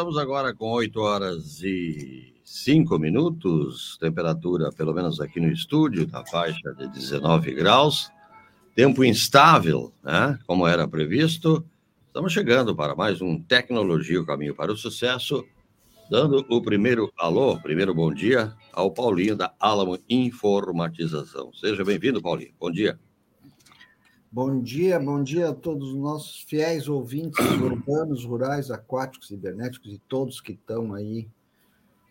estamos agora com 8 horas e 5 minutos, temperatura, pelo menos aqui no estúdio, na faixa de 19 graus, tempo instável, né? Como era previsto. Estamos chegando para mais um Tecnologia, o caminho para o sucesso, dando o primeiro alô, primeiro bom dia ao Paulinho da Alamo Informatização. Seja bem-vindo, Paulinho. Bom dia. Bom dia, bom dia a todos os nossos fiéis ouvintes urbanos, rurais, aquáticos, cibernéticos e todos que estão aí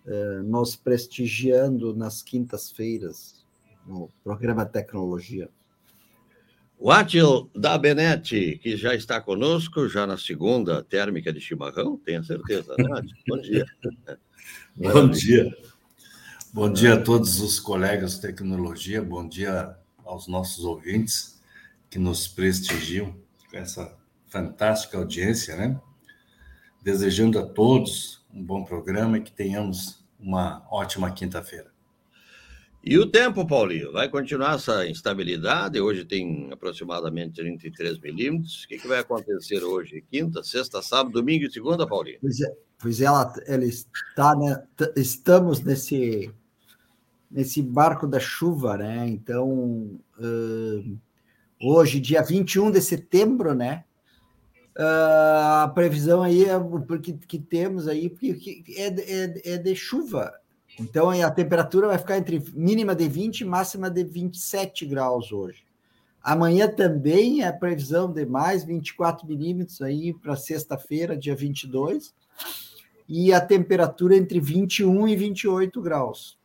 eh, nos prestigiando nas quintas-feiras no programa Tecnologia. O Atil da Benete, que já está conosco, já na segunda térmica de chimarrão, tenho certeza, né, Bom dia. bom dia. Bom dia a todos os colegas de tecnologia, bom dia aos nossos ouvintes que nos prestigiam com essa fantástica audiência, né? Desejando a todos um bom programa e que tenhamos uma ótima quinta-feira. E o tempo, Paulinho, vai continuar essa instabilidade? Hoje tem aproximadamente 33 milímetros. O que, que vai acontecer hoje? Quinta, sexta, sábado, domingo e segunda, Paulinho? Pois é, pois ela, ela está, né? Estamos nesse, nesse barco da chuva, né? Então, uh, hoje, dia 21 de setembro, né? Uh, a previsão aí é porque que temos aí porque é, é, é de chuva. Então a temperatura vai ficar entre mínima de 20 e máxima de 27 graus hoje. Amanhã também é a previsão de mais 24 milímetros aí para sexta-feira, dia 22, e a temperatura entre 21 e 28 graus.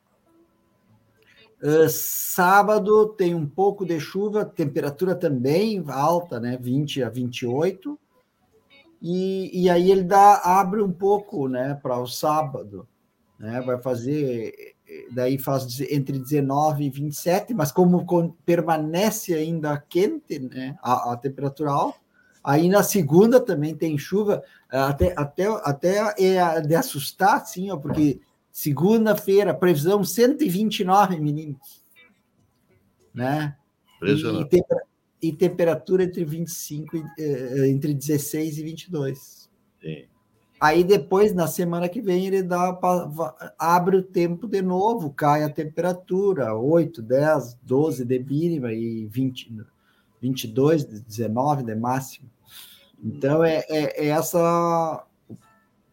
Uh, sábado tem um pouco de chuva, temperatura também alta, né? 20 a 28. E, e aí ele dá, abre um pouco né, para o sábado. Né? Vai fazer, daí faz entre 19 e 27, mas como permanece ainda quente, né, a, a temperatura alta, aí na segunda também tem chuva, até, até, até é de assustar, sim, ó, porque Segunda-feira, previsão 129 milímetros. Né? E, tempera e, temperatura entre 25 e, entre 16 e 22. Sim. Aí depois, na semana que vem, ele dá abre o tempo de novo, cai a temperatura, 8, 10, 12 de mínima e 20, 22, 19 de máximo. Então, é, é, é essa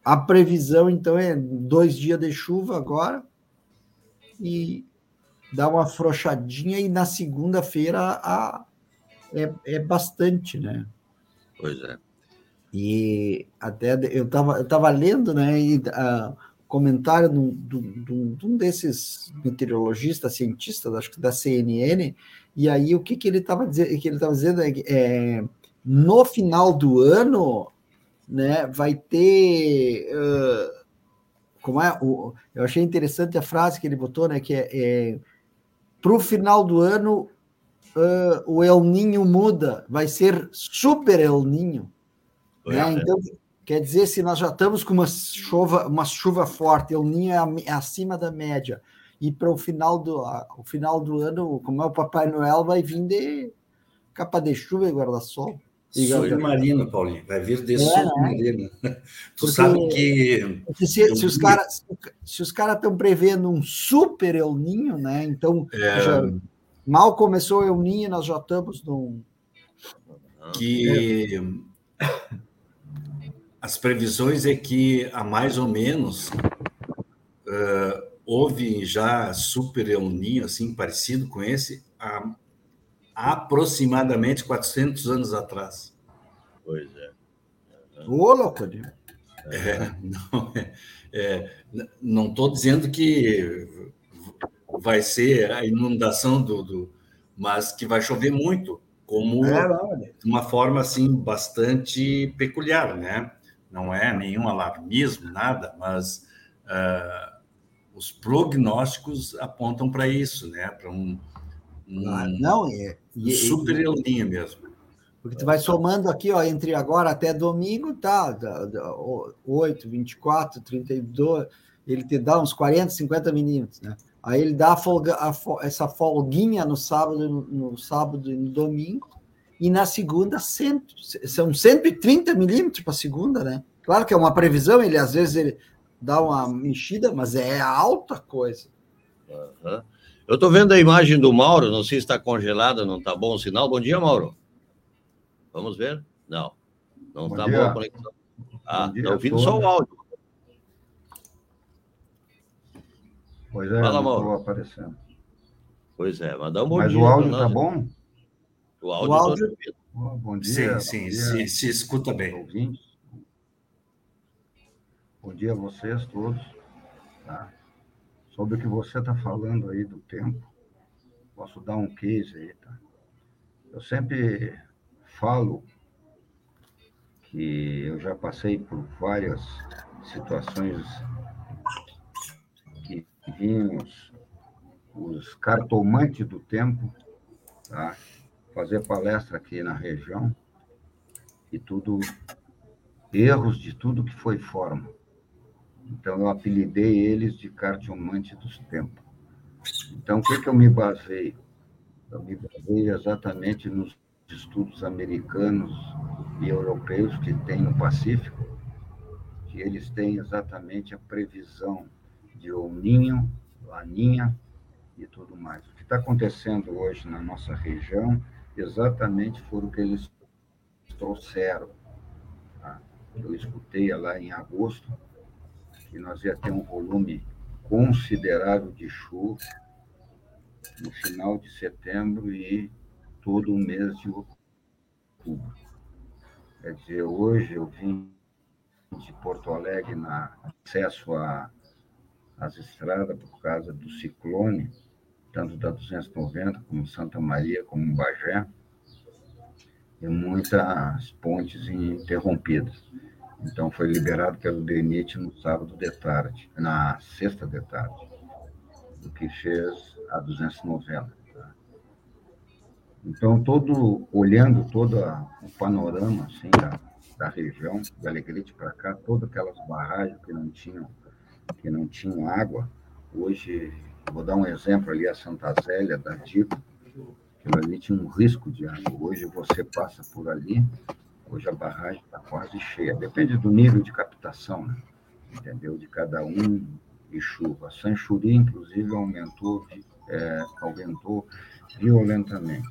a previsão, então, é dois dias de chuva agora e dá uma afrouxadinha e na segunda-feira é, é bastante, né? Pois é. E até eu estava eu tava lendo, né? E, uh, comentário de um, de um desses meteorologistas, cientistas, acho que da CNN, e aí o que, que ele estava dizendo? que ele estava dizendo é, é no final do ano né, vai ter. Uh, como é? O, eu achei interessante a frase que ele botou, né, que é, é para o final do ano uh, o El Ninho muda, vai ser super El Ninho. Né? É. Então, quer dizer, se nós já estamos com uma chuva, uma chuva forte, El Ninho é, é acima da média, e para o final do o final do ano, como é o Papai Noel, vai vir de capa de chuva e guarda-sol. Submarino, Paulinho, vai vir de é, submarino. Né? Tu sabe que. Se, se os caras se os caras estão prevendo um super El Ninho, né? Então, é... já, mal começou o El Ninho, nós já estamos num. Que as previsões é que há mais ou menos uh, houve já super El Ninho, assim, parecido com esse, há aproximadamente 400 anos atrás. Pois é. Ô, louco! É, não é, é, não estou dizendo que vai ser a inundação do, do, mas que vai chover muito, como é, de uma forma assim bastante peculiar, né? Não é nenhum alarmismo, nada, mas uh, os prognósticos apontam para isso, né? Para um, ah, não, é, um super e, mesmo. Porque tu vai somando aqui, ó, entre agora até domingo, tá? 8, 24, 32, ele te dá uns 40, 50 milímetros, né? Aí ele dá a folga, a, essa folguinha no sábado, no, no, sábado e no domingo, e na segunda, cento, são 130 milímetros para segunda, né? Claro que é uma previsão, ele às vezes ele dá uma mexida, mas é alta coisa. Uhum. Eu estou vendo a imagem do Mauro, não sei se está congelada, não está bom o sinal. Bom dia, Mauro. Vamos ver? Não, não está boa a conexão. Ah, está ouvindo só o áudio. Pois é, Fala, Mauro. aparecendo. Pois é, mas dá um bom Mas dia. o áudio está bom? O áudio, o áudio... Oh, bom dia. Sim, sim, se, se, escuta bem. Ouvintes. Bom dia a vocês todos. Tá? Sobre o que você está falando aí do tempo, posso dar um case aí, tá? Eu sempre falo que eu já passei por várias situações que vimos os cartomantes do tempo, tá? fazer palestra aqui na região e tudo, erros de tudo que foi forma. Então, eu apelidei eles de cartomante dos tempos. Então, o que, que eu me baseio? Eu me baseio exatamente nos estudos americanos e europeus que tem no Pacífico, que eles têm exatamente a previsão de El Ninho, Laninha e tudo mais. O que está acontecendo hoje na nossa região exatamente foi o que eles trouxeram. Tá? Eu escutei lá em agosto que nós ia ter um volume considerável de chuva no final de setembro e todo o mês de outubro. Quer dizer, hoje eu vim de Porto Alegre na acesso às estradas por causa do ciclone tanto da 290 como Santa Maria, como Bagé, e muitas pontes interrompidas. Então, foi liberado pelo DENIT no sábado de tarde, na sexta de tarde, o que fez a 290. Tá? Então, todo, olhando todo o panorama assim, da, da região, de Alegrete para cá, todas aquelas barragens que não tinham, que não tinham água, hoje Vou dar um exemplo ali, a Santa Zélia, da Dico, que ali tinha um risco de água. Hoje você passa por ali, hoje a barragem está quase cheia. Depende do nível de captação, né? entendeu? De cada um e chuva. Sanchuri, inclusive, aumentou, é, aumentou violentamente.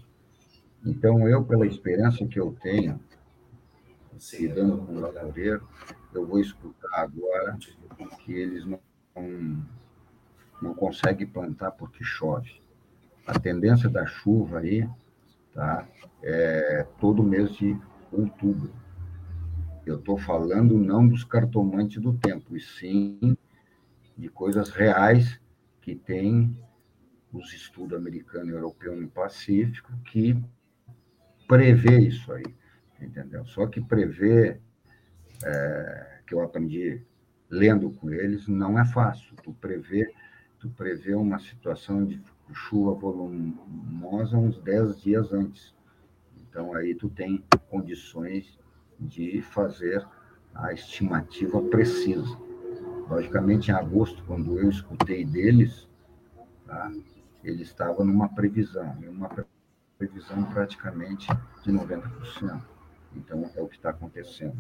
Então, eu, pela experiência que eu tenho, lidando com o lavoreiro, eu vou escutar agora que eles não não consegue plantar porque chove. A tendência da chuva aí tá, é todo mês de outubro. Eu estou falando não dos cartomantes do tempo, e sim de coisas reais que tem os estudos americano e europeu no Pacífico que prevê isso aí, entendeu? Só que prever, é, que eu aprendi lendo com eles, não é fácil. Tu prever tu prevê uma situação de chuva volumosa uns 10 dias antes. Então, aí tu tem condições de fazer a estimativa precisa. Logicamente, em agosto, quando eu escutei deles, tá, ele estava numa previsão, uma previsão praticamente de 90%. Então, é o que está acontecendo.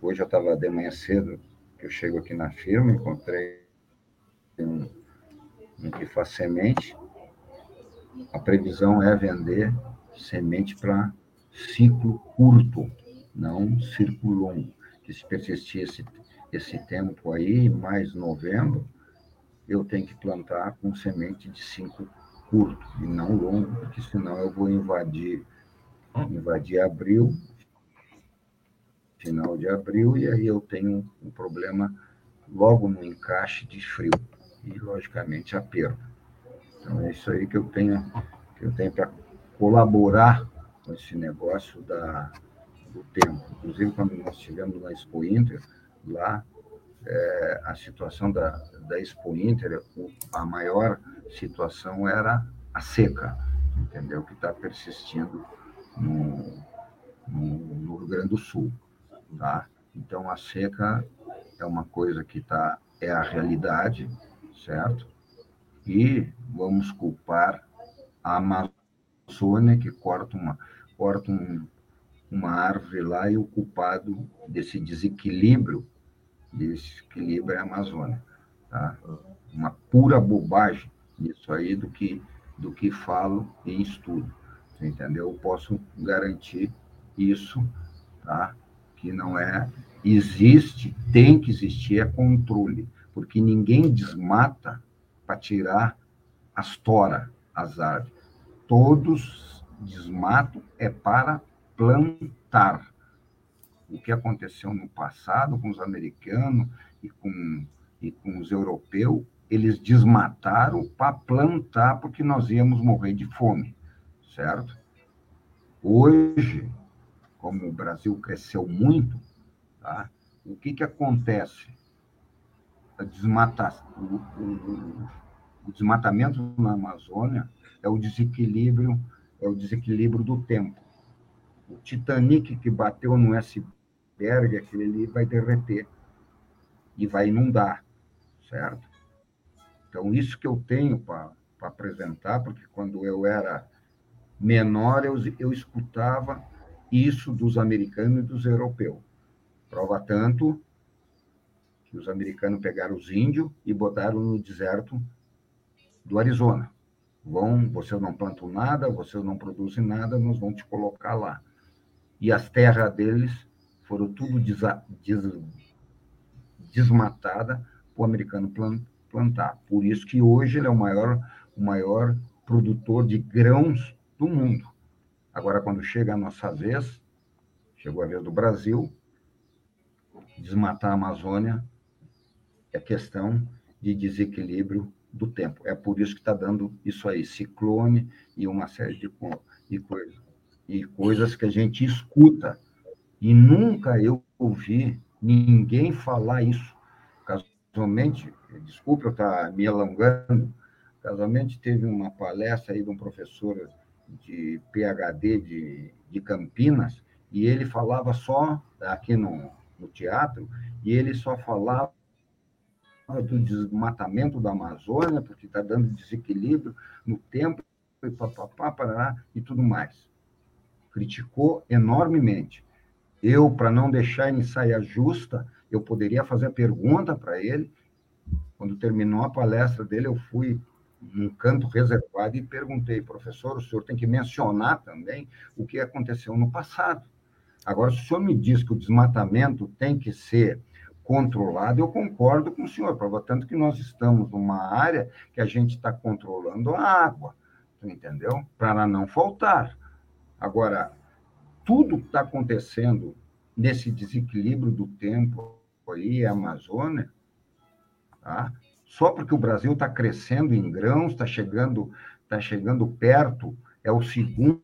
Hoje eu estava de manhã cedo, que eu chego aqui na firma, encontrei um, em que faz semente, a previsão é vender semente para ciclo curto, não círculo longo. Que se persistir esse, esse tempo aí, mais novembro, eu tenho que plantar com semente de ciclo curto e não longo, porque senão eu vou invadir, invadir abril, final de abril, e aí eu tenho um problema logo no encaixe de frio e, logicamente, a perda. Então, é isso aí que eu tenho, que eu tenho para colaborar com esse negócio da, do tempo. Inclusive, quando nós estivemos na Expo Inter, lá, é, a situação da, da Expo Inter, a maior situação era a seca, entendeu? Que está persistindo no, no, no Rio Grande do Sul, tá? Então, a seca é uma coisa que tá, é a realidade, certo? E vamos culpar a Amazônia, que corta, uma, corta um, uma árvore lá e o culpado desse desequilíbrio, desse equilíbrio é a Amazônia. Tá? Uma pura bobagem isso aí do que, do que falo em estudo. Entendeu? Eu posso garantir isso, tá? que não é. Existe, tem que existir, é controle, porque ninguém desmata para tirar as toras, as árvores. Todos desmatam é para plantar. O que aconteceu no passado com os americanos e com, e com os europeus, eles desmataram para plantar, porque nós íamos morrer de fome, certo? Hoje, como o Brasil cresceu muito, tá? o que, que acontece? A desmata, o, o, o desmatamento na Amazônia é o desequilíbrio, é o desequilíbrio do tempo. O Titanic que bateu no iceberg, aquele ali vai derreter e vai inundar, certo? Então, isso que eu tenho para apresentar, porque quando eu era menor, eu, eu escutava isso dos americanos e dos europeus. Prova tanto que os americanos pegaram os índios e botaram no deserto do Arizona. Vão, vocês não plantam nada, vocês não produzem nada, nós vamos te colocar lá. E as terras deles foram tudo desa, des, desmatada para o americano plantar. Por isso que hoje ele é o maior, o maior produtor de grãos do mundo. Agora, quando chega a nossa vez, chegou a vez do Brasil, desmatar a Amazônia é questão de desequilíbrio do tempo. É por isso que está dando isso aí, ciclone e uma série de, de coisas. E coisas que a gente escuta. E nunca eu ouvi ninguém falar isso. Casualmente, desculpe eu estar tá me alongando, casualmente teve uma palestra aí de um professor de PhD de, de Campinas, e ele falava só, aqui no, no teatro, e ele só falava do desmatamento da Amazônia, porque está dando desequilíbrio no tempo, e, parará, e tudo mais. Criticou enormemente. Eu, para não deixar em saia justa, eu poderia fazer a pergunta para ele. Quando terminou a palestra dele, eu fui num canto reservado e perguntei, professor, o senhor tem que mencionar também o que aconteceu no passado. Agora, se o senhor me diz que o desmatamento tem que ser controlado, eu concordo com o senhor, prova tanto que nós estamos numa área que a gente está controlando a água, entendeu? Para não faltar. Agora, tudo que está acontecendo nesse desequilíbrio do tempo aí, a Amazônia, tá? só porque o Brasil está crescendo em grãos, está chegando, tá chegando perto, é o segundo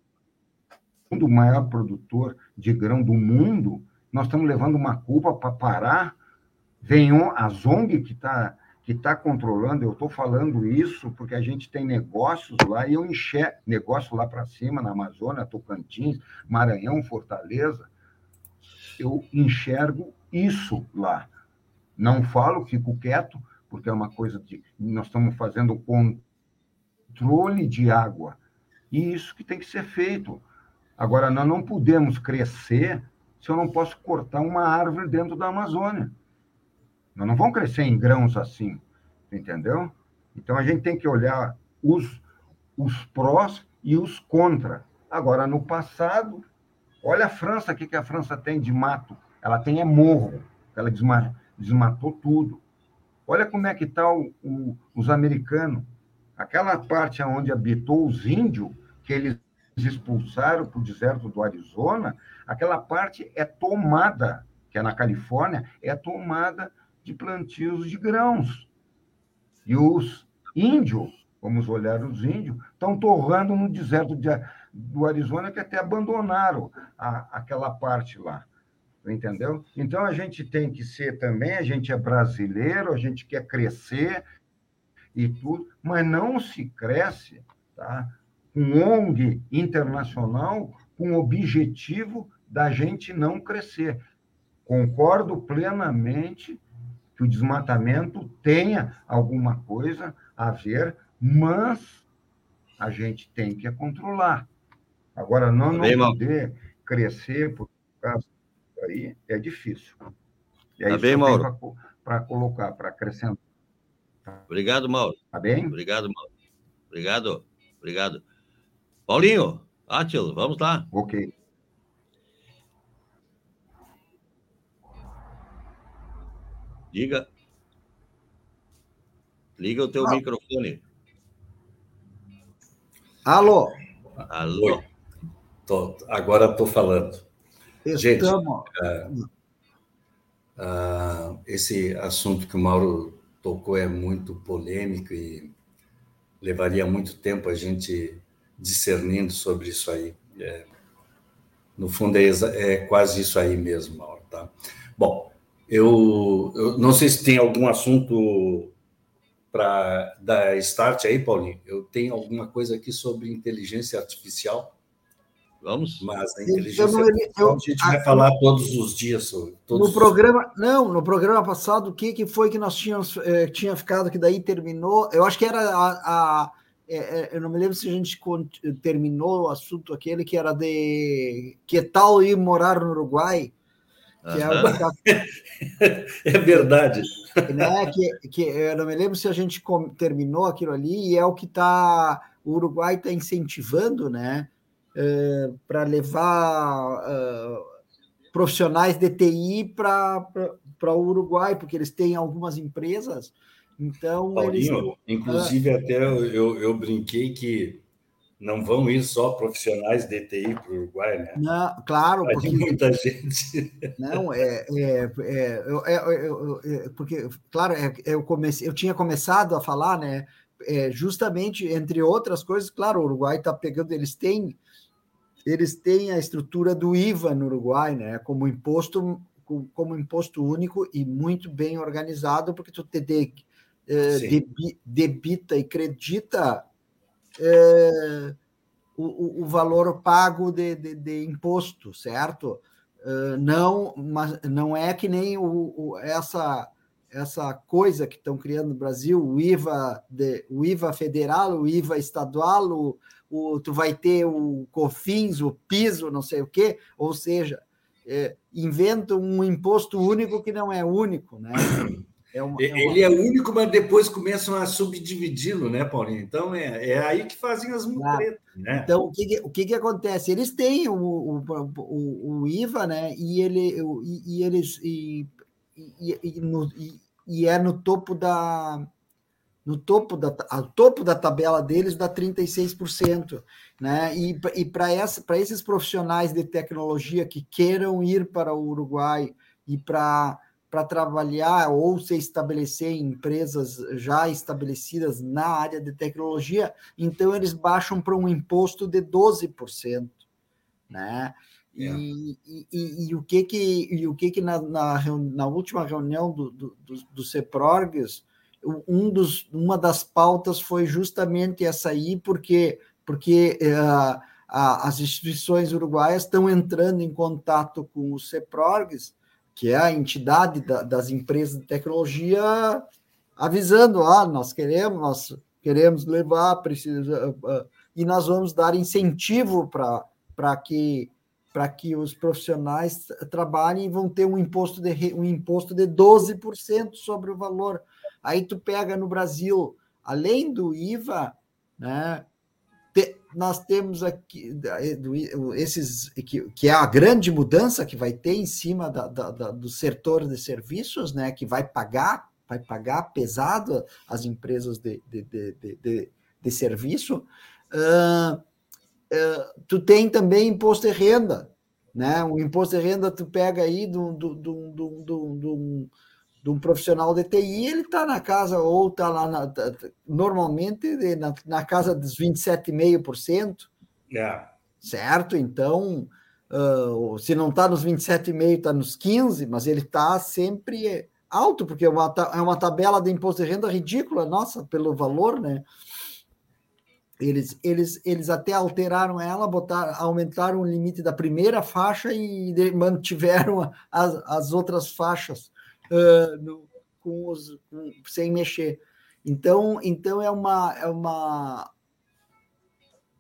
maior produtor de grão do mundo, nós estamos levando uma culpa para parar. Vem a ZONG que está que tá controlando, eu estou falando isso porque a gente tem negócios lá e eu enxergo negócio lá para cima, na Amazônia, Tocantins, Maranhão, Fortaleza. Eu enxergo isso lá. Não falo, fico quieto, porque é uma coisa de. Nós estamos fazendo controle de água. E isso que tem que ser feito. Agora, nós não podemos crescer se eu não posso cortar uma árvore dentro da Amazônia. Nós não vamos crescer em grãos assim, entendeu? Então, a gente tem que olhar os, os prós e os contra. Agora, no passado, olha a França, o que, que a França tem de mato? Ela tem é morro, ela desmatou tudo. Olha como é que está os americanos. Aquela parte onde habitou os índios, que eles expulsaram para o deserto do Arizona, aquela parte é tomada, que é na Califórnia, é tomada de plantios de grãos. E os índios, vamos olhar os índios, estão torrando no deserto de, do Arizona, que até abandonaram a, aquela parte lá entendeu? Então a gente tem que ser também, a gente é brasileiro, a gente quer crescer e tudo, mas não se cresce, tá? Com ONG internacional com o objetivo da gente não crescer. Concordo plenamente que o desmatamento tenha alguma coisa a ver, mas a gente tem que controlar. Agora, não, não poder crescer por causa aí é difícil. E é tá bem, Mauro? Para colocar, para acrescentar. Obrigado, Mauro. Tá bem? Obrigado, Mauro. Obrigado, obrigado. Paulinho, Átilo, vamos lá. Ok. Diga. Liga o teu ah. microfone. Alô? Alô? Tô, agora estou falando. Estamos. Gente, é, uh, esse assunto que o Mauro tocou é muito polêmico e levaria muito tempo a gente discernindo sobre isso aí. É, no fundo, é, é, quase isso aí mesmo, Mauro. Tá? Bom, eu, eu não sei se tem algum assunto para dar start aí, Paulinho. Eu tenho alguma coisa aqui sobre inteligência artificial. Vamos? Mas a inteligência eu, artificial a gente vai falar todos os dias sobre. no programa, não, no programa passado, o que, que foi que nós tínhamos eh, tinha ficado que daí terminou? Eu acho que era a, a é, eu não me lembro se a gente terminou o assunto aquele que era de que tal ir morar no Uruguai que é, é verdade. Né, que, que eu não me lembro se a gente terminou aquilo ali, e é o que tá, o Uruguai está incentivando, né? Uh, para levar uh, profissionais de TI para o Uruguai, porque eles têm algumas empresas. Então, Paulinho, eles... inclusive, uh, até eu, eu brinquei que não vão ir só profissionais de TI para o Uruguai, né? Não, claro, Vai porque muita gente. Não, é, é, é, eu, eu, eu, porque claro, eu comecei, eu tinha começado a falar, né? É, justamente entre outras coisas, claro, o Uruguai está pegando, eles têm, eles têm a estrutura do IVA no Uruguai, né? Como imposto, como imposto único e muito bem organizado, porque tu te de, debita e credita o, o, valor pago de, de, de imposto, certo? Uh, não, mas não é que nem o, o, essa essa coisa que estão criando no Brasil, o IVA, de, o IVA federal, o IVA estadual, o, o, tu vai ter o COFINS, o piso, não sei o quê, ou seja, é, inventam um imposto único que não é único, né? É uma, é uma... Ele é único, mas depois começam a subdividi-lo, né, Paulinho? Então é, é aí que fazem as mutretas. Né? Então, o que, o que, que acontece? Eles têm o, o, o, o IVA, né? E, ele, e, e eles. E, e, e, no, e, e é no topo da. No topo da, ao topo da tabela deles dá 36%. Né? E, e para esses profissionais de tecnologia que queiram ir para o Uruguai e para para trabalhar ou se estabelecer em empresas já estabelecidas na área de tecnologia, então eles baixam para um imposto de 12%, né? E, é. e, e, e, o que que e o que que na, na, na última reunião do, do, do, do CEPRORGS, um dos, uma das pautas foi justamente essa aí, porque porque uh, a, as instituições uruguaias estão entrando em contato com o CEPRORGS que é a entidade da, das empresas de tecnologia, avisando, ah, nós queremos, nós queremos levar, precisa, uh, e nós vamos dar incentivo para que para que os profissionais trabalhem e vão ter um imposto de um imposto de 12% sobre o valor. Aí tu pega no Brasil, além do IVA, né, nós temos aqui esses que, é a grande mudança que vai ter em cima da, da, da, do setor de serviços, né, que vai pagar, vai pagar pesado as empresas de, de, de, de, de serviço. Uh, uh, tu tem também imposto de renda, né? O imposto de renda tu pega aí do, do, do, do, do, do de um profissional de TI, ele está na casa, ou está lá, na, tá, tá, normalmente, na, na casa dos 27,5%. É. Certo? Então, uh, se não está nos 27,5%, está nos 15%, mas ele está sempre alto, porque é uma, é uma tabela de imposto de renda ridícula, nossa, pelo valor, né? Eles, eles, eles até alteraram ela, botaram, aumentaram o limite da primeira faixa e mantiveram as, as outras faixas uh, no, com os, com, sem mexer. Então, então é uma é uma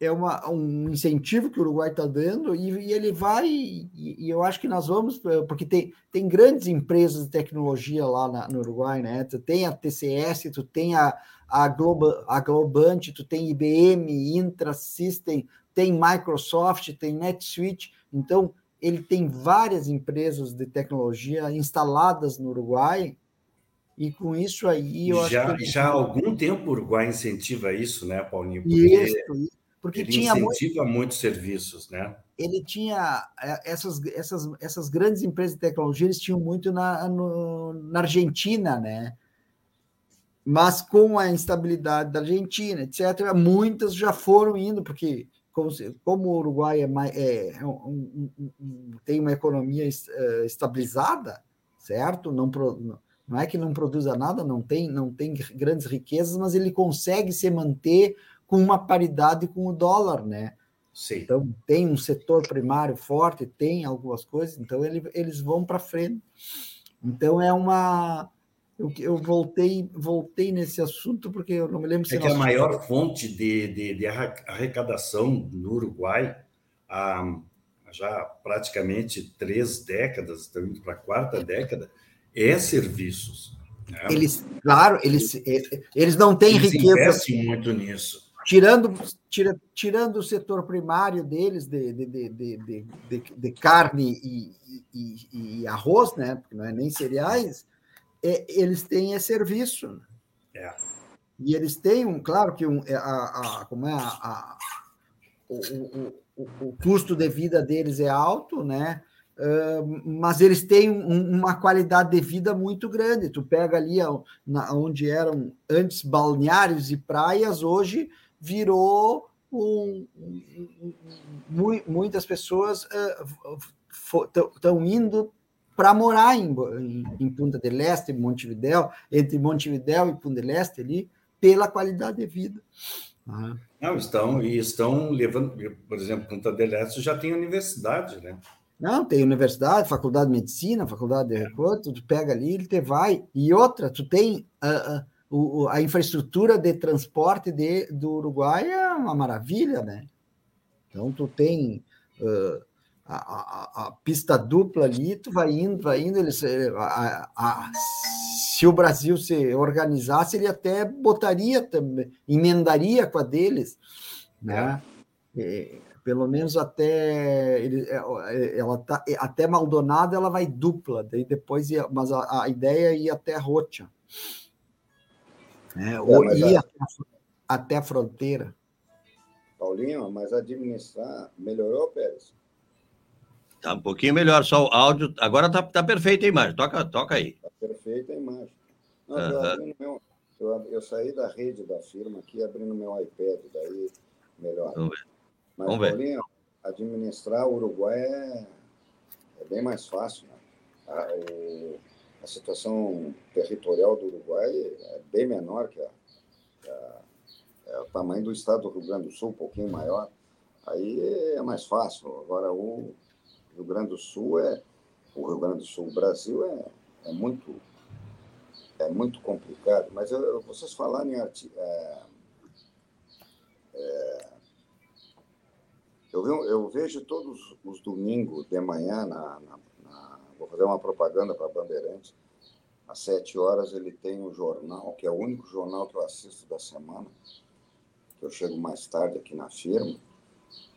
é uma, um incentivo que o Uruguai está dando e, e, ele vai, e, e, eu acho que nós vamos, porque tem, tem grandes empresas de tecnologia lá na, no Uruguai, né? Tu tem a TCS, tu tem a, a, Globa, a Globant, tu tem IBM, Intrasystem, tem Microsoft, tem NetSuite, então ele tem várias empresas de tecnologia instaladas no Uruguai, e com isso aí eu já, acho que... Já há algum tempo o Uruguai incentiva isso, né, Paulinho? Porque... Isso, porque ele tinha incentiva muito, muitos serviços, né? Ele tinha é, essas, essas, essas grandes empresas de tecnologia, eles tinham muito na, no, na Argentina, né? Mas com a instabilidade da Argentina, etc., muitas já foram indo, porque como, como o Uruguai é, mais, é, é um, um, um, tem uma economia é, estabilizada, certo? Não, não é que não produza nada, não tem, não tem grandes riquezas, mas ele consegue se manter com uma paridade com o dólar, né? Sim. Então, tem um setor primário forte, tem algumas coisas, então ele, eles vão para frente. Então, é uma. Eu, eu, voltei, voltei nesse assunto porque eu não me lembro se. É que a maior fonte de, de, de, arrecadação no Uruguai, há já praticamente três décadas, estamos indo para a quarta década, é serviços. Né? Eles, claro, eles, eles não têm eles riqueza. investem muito nisso tirando, tira, tirando o setor primário deles de, de, de, de, de carne e, e, e, arroz, né? Porque não é nem cereais, é, eles têm é serviço. Né? É. E eles têm um, claro que um, é, a, a, como é a, a o, o, o, o, custo de vida deles é alto, né? Uh, mas eles têm um, uma qualidade de vida muito grande. Tu pega ali na, onde eram antes balneários e praias, hoje virou um, um, um, muitas pessoas estão uh, indo para morar em, em, em, Punta del Este, Montevidéu, entre Montevidéu e Punta del Este ali, pela qualidade de vida. Uhum. Não, estão, e estão levando, por exemplo, Punta del Este já tem universidade, né? Não, tem universidade, faculdade de medicina, faculdade de recurso, tu pega ali, ele te vai. E outra, tu tem uh, uh, o, a infraestrutura de transporte de, do Uruguai é uma maravilha, né? Então, tu tem uh, a, a, a, pista dupla ali, tu vai indo, vai indo. Eles, a, a, se o Brasil se organizasse, ele até botaria também, emendaria com a deles, né? É. pelo menos até ele, é, é, ela tá até Maldonado ela vai dupla, daí depois ia, mas a, ideia é ir até Rocha. Né? Ou ir a... até a fronteira. Paulinho, mas administrar melhorou, Pérez? Tá um pouquinho melhor, só o áudio. Agora tá, tá perfeita a imagem. Toca, toca aí. Tá perfeita a imagem. Não, uhum. eu, meu, eu, eu, saí da rede da firma aqui abrindo meu iPad, daí melhor. Vamos ver. Mas, Vamos Paulinho, ver. administrar o Uruguai é, é bem mais fácil. Né? A, o, a situação territorial do Uruguai é bem menor que a, a é o tamanho do estado do Rio Grande do Sul, um pouquinho maior. Aí é mais fácil. Agora, o Rio Grande do Sul é. O Rio Grande do Sul, o Brasil é, é muito é muito complicado. Mas eu, vocês falarem é, é, eu, eu, vejo todos os domingos de manhã na, na, vou fazer uma propaganda para Bandeirantes. Às sete horas ele tem um jornal, que é o único jornal que eu assisto da semana, que eu chego mais tarde aqui na firma,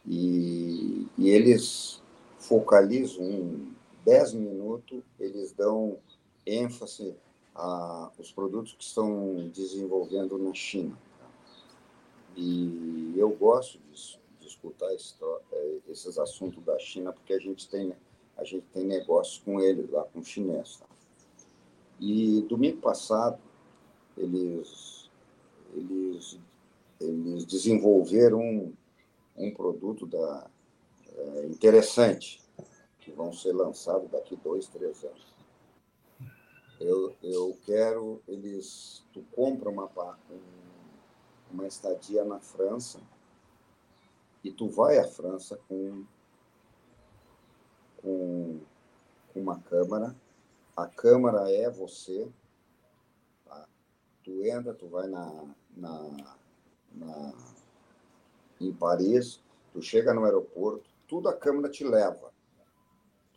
e, e eles focalizam em dez minutos, eles dão ênfase aos produtos que estão desenvolvendo na China. E eu gosto disso, de escutar eh, esses assuntos da China, porque a gente tem a gente tem negócio com eles lá, com o chinês. Tá? E domingo passado, eles, eles, eles desenvolveram um, um produto da, é, interessante, vão ser lançados daqui dois, três anos. Eu, eu quero, eles, tu compra uma, uma estadia na França e tu vai à França com com uma câmara. A câmara é você. Tá? Tu entra, tu vai na, na, na, em Paris, tu chega no aeroporto, tudo a câmera te leva.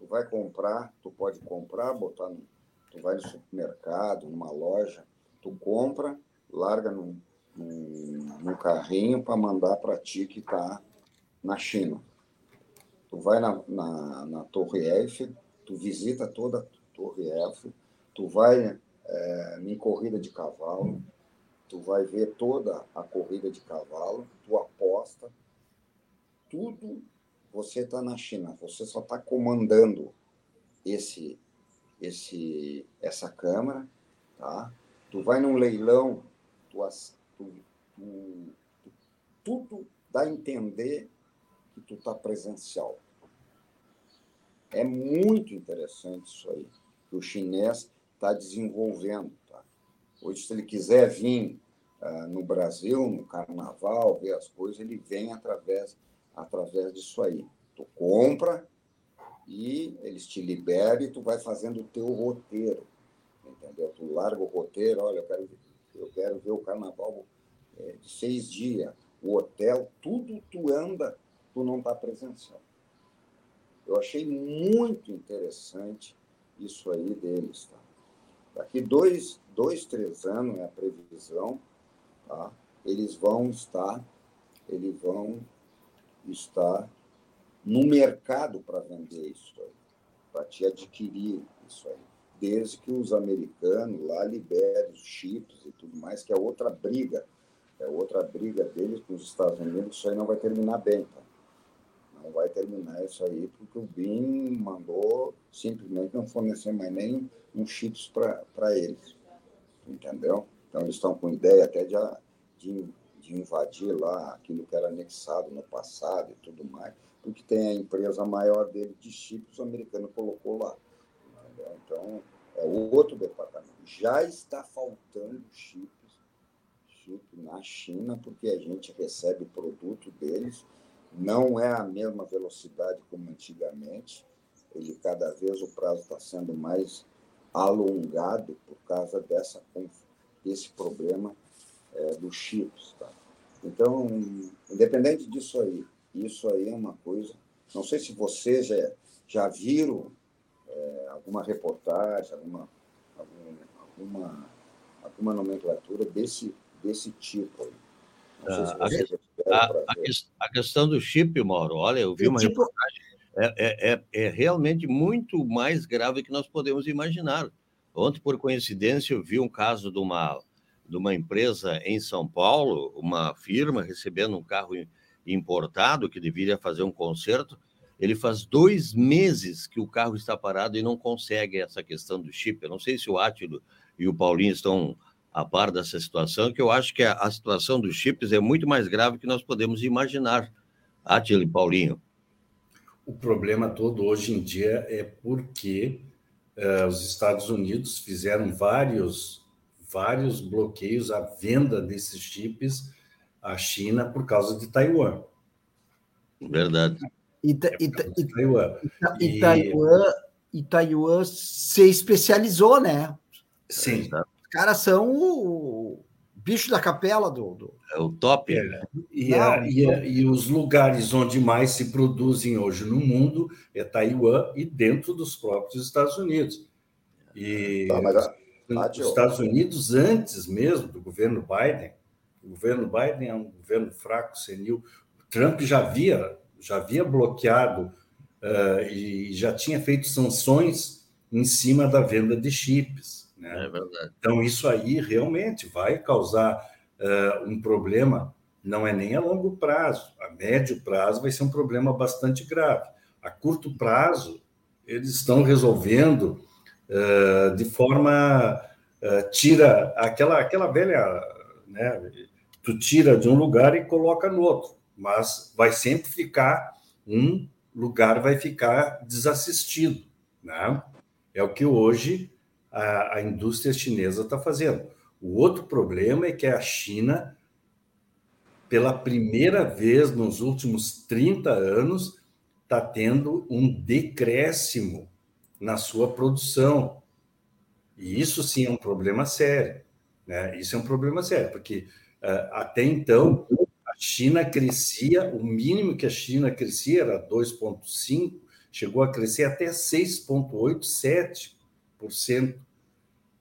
Tu vai comprar, tu pode comprar, botar no, tu vai no supermercado, numa loja, tu compra, larga num, num, num carrinho para mandar para ti que está na China. Tu vai na, na, na, Torre Eiffel, tu visita toda a Torre Eiffel, tu vai é, em corrida de cavalo, tu vai ver toda a corrida de cavalo, tu aposta, tudo você está na China, você só está comandando esse, esse, essa câmara, tá? Tu vai num leilão, tu, tu, tu, tudo dá a entender que tu está presencial. É muito interessante isso aí, que o chinês está desenvolvendo. Tá? Hoje, se ele quiser vir uh, no Brasil, no carnaval, ver as coisas, ele vem através, através disso aí. Tu compra e eles te liberam e tu vai fazendo o teu roteiro. Entendeu? Tu larga o roteiro, olha, eu quero, eu quero ver o carnaval é, de seis dias, o hotel, tudo tu anda, tu não está presencial. Eu achei muito interessante isso aí deles. Tá? Daqui dois, dois, três anos é a previsão, tá? eles vão estar, eles vão estar no mercado para vender isso aí, para te adquirir isso aí. Desde que os americanos lá liberem os chips e tudo mais, que é outra briga, é outra briga deles com os Estados Unidos, isso aí não vai terminar bem, tá? Não vai terminar isso aí, porque o BIM mandou simplesmente não fornecer mais nem um chips para eles. Entendeu? Então, eles estão com ideia até de, de, de, invadir lá aquilo que era anexado no passado e tudo mais, porque tem a empresa maior dele de chips, o americano colocou lá. Entendeu? Então, é outro departamento. Já está faltando chips, chip na China, porque a gente recebe produto deles não é a mesma velocidade como antigamente. Ele cada vez o prazo está sendo mais alongado por causa dessa desse problema é, dos chips. Tá? Então, independente disso aí, isso aí é uma coisa. Não sei se vocês já, já viram é, alguma reportagem, alguma, alguma, alguma nomenclatura desse, desse tipo aí. Se ah, a, a, a, questão do chip, Mauro, olha, eu vi uma tipo... reportagem, é, é, é, é, realmente muito mais grave que nós podemos imaginar. Ontem, por coincidência, eu vi um caso de uma, de uma empresa em São Paulo, uma firma recebendo um carro importado que deveria fazer um conserto. Ele faz dois meses que o carro está parado e não consegue essa questão do chip. Eu não sei se o Átilo e o Paulinho estão a par dessa situação, que eu acho que a, a situação dos chips é muito mais grave que nós podemos imaginar. Atila e Paulinho. O problema todo hoje em dia é porque uh, os Estados Unidos fizeram vários, vários bloqueios à venda desses chips à China por causa de Taiwan. Verdade. E, e, e, Taiwan. E, Taiwan, e Taiwan se especializou, né? Sim caras são o bicho da capela do. do... É o top. É. E, a, e, a, e, os lugares onde mais se produzem hoje no mundo é Taiwan e dentro dos próprios Estados Unidos. E tá, mas, os Estados Unidos, antes mesmo do governo Biden, o governo Biden é um governo fraco, senil. Trump já havia, já havia bloqueado uh, e já tinha feito sanções em cima da venda de chips. Né? É verdade. Então, isso aí realmente vai causar uh, um problema, não é nem a longo prazo, a médio prazo vai ser um problema bastante grave. A curto prazo, eles estão resolvendo uh, de forma. Uh, tira aquela, aquela velha. Né, tu tira de um lugar e coloca no outro, mas vai sempre ficar um lugar vai ficar desassistido, né? É o que hoje a, a indústria chinesa está fazendo. O outro problema é que a China, pela primeira vez nos últimos 30 anos, está tendo um decréscimo na sua produção. E isso sim é um problema sério. Né? Isso é um problema sério, porque uh, até então a China crescia, o mínimo que a China crescia era 2,5%, chegou a crescer até 6,87%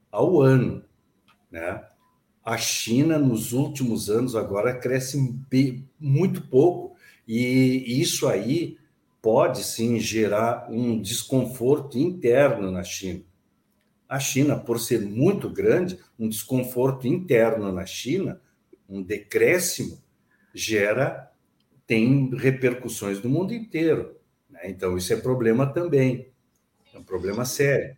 ao ano. Né? A China, nos últimos anos, agora cresce muito pouco, e isso aí pode sim gerar um desconforto interno na China. A China, por ser muito grande, um desconforto interno na China, um decréscimo, gera, tem repercussões no mundo inteiro. Né? Então, isso é problema também, é um problema sério.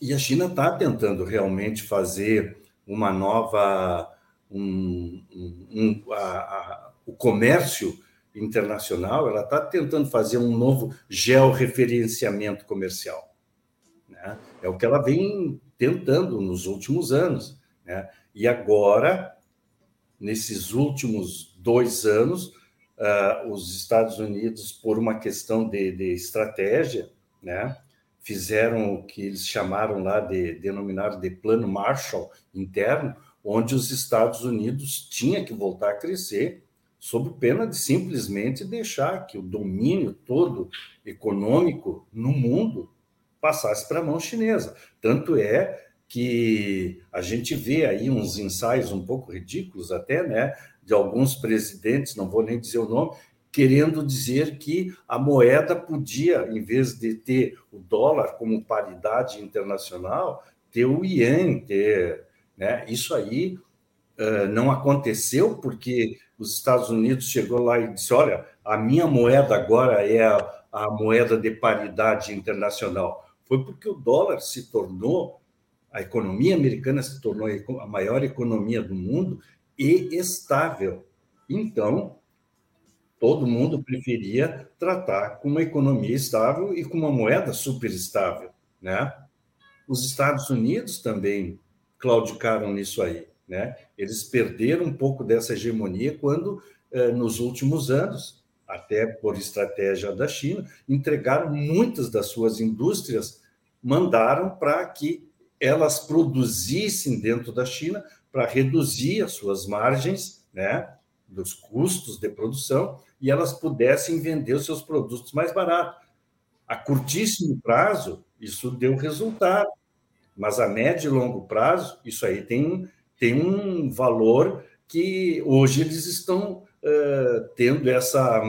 E a China está tentando realmente fazer uma nova. Um, um, um a, a, o comércio internacional, ela está tentando fazer um novo georreferenciamento comercial. Né? É o que ela vem tentando nos últimos anos. Né? E agora, nesses últimos dois anos, uh, os Estados Unidos, por uma questão de, de estratégia, né? fizeram o que eles chamaram lá de denominaram de plano Marshall interno, onde os Estados Unidos tinha que voltar a crescer sob pena de simplesmente deixar que o domínio todo econômico no mundo passasse para a mão chinesa. Tanto é que a gente vê aí uns ensaios um pouco ridículos até, né, de alguns presidentes, não vou nem dizer o nome, querendo dizer que a moeda podia, em vez de ter o dólar como paridade internacional, ter o iene, ter, né? Isso aí uh, não aconteceu porque os Estados Unidos chegou lá e disse: olha, a minha moeda agora é a, a moeda de paridade internacional. Foi porque o dólar se tornou, a economia americana se tornou a maior economia do mundo e estável. Então, todo mundo preferia tratar com uma economia estável e com uma moeda super estável, né? Os Estados Unidos também claudicaram nisso aí. Né? Eles perderam um pouco dessa hegemonia quando, eh, nos últimos anos, até por estratégia da China, entregaram muitas das suas indústrias, mandaram para que elas produzissem dentro da China para reduzir as suas margens, né, dos custos de produção e elas pudessem vender os seus produtos mais barato. A curtíssimo prazo, isso deu resultado, mas a médio e longo prazo, isso aí tem tem um valor que hoje eles estão uh, tendo essa,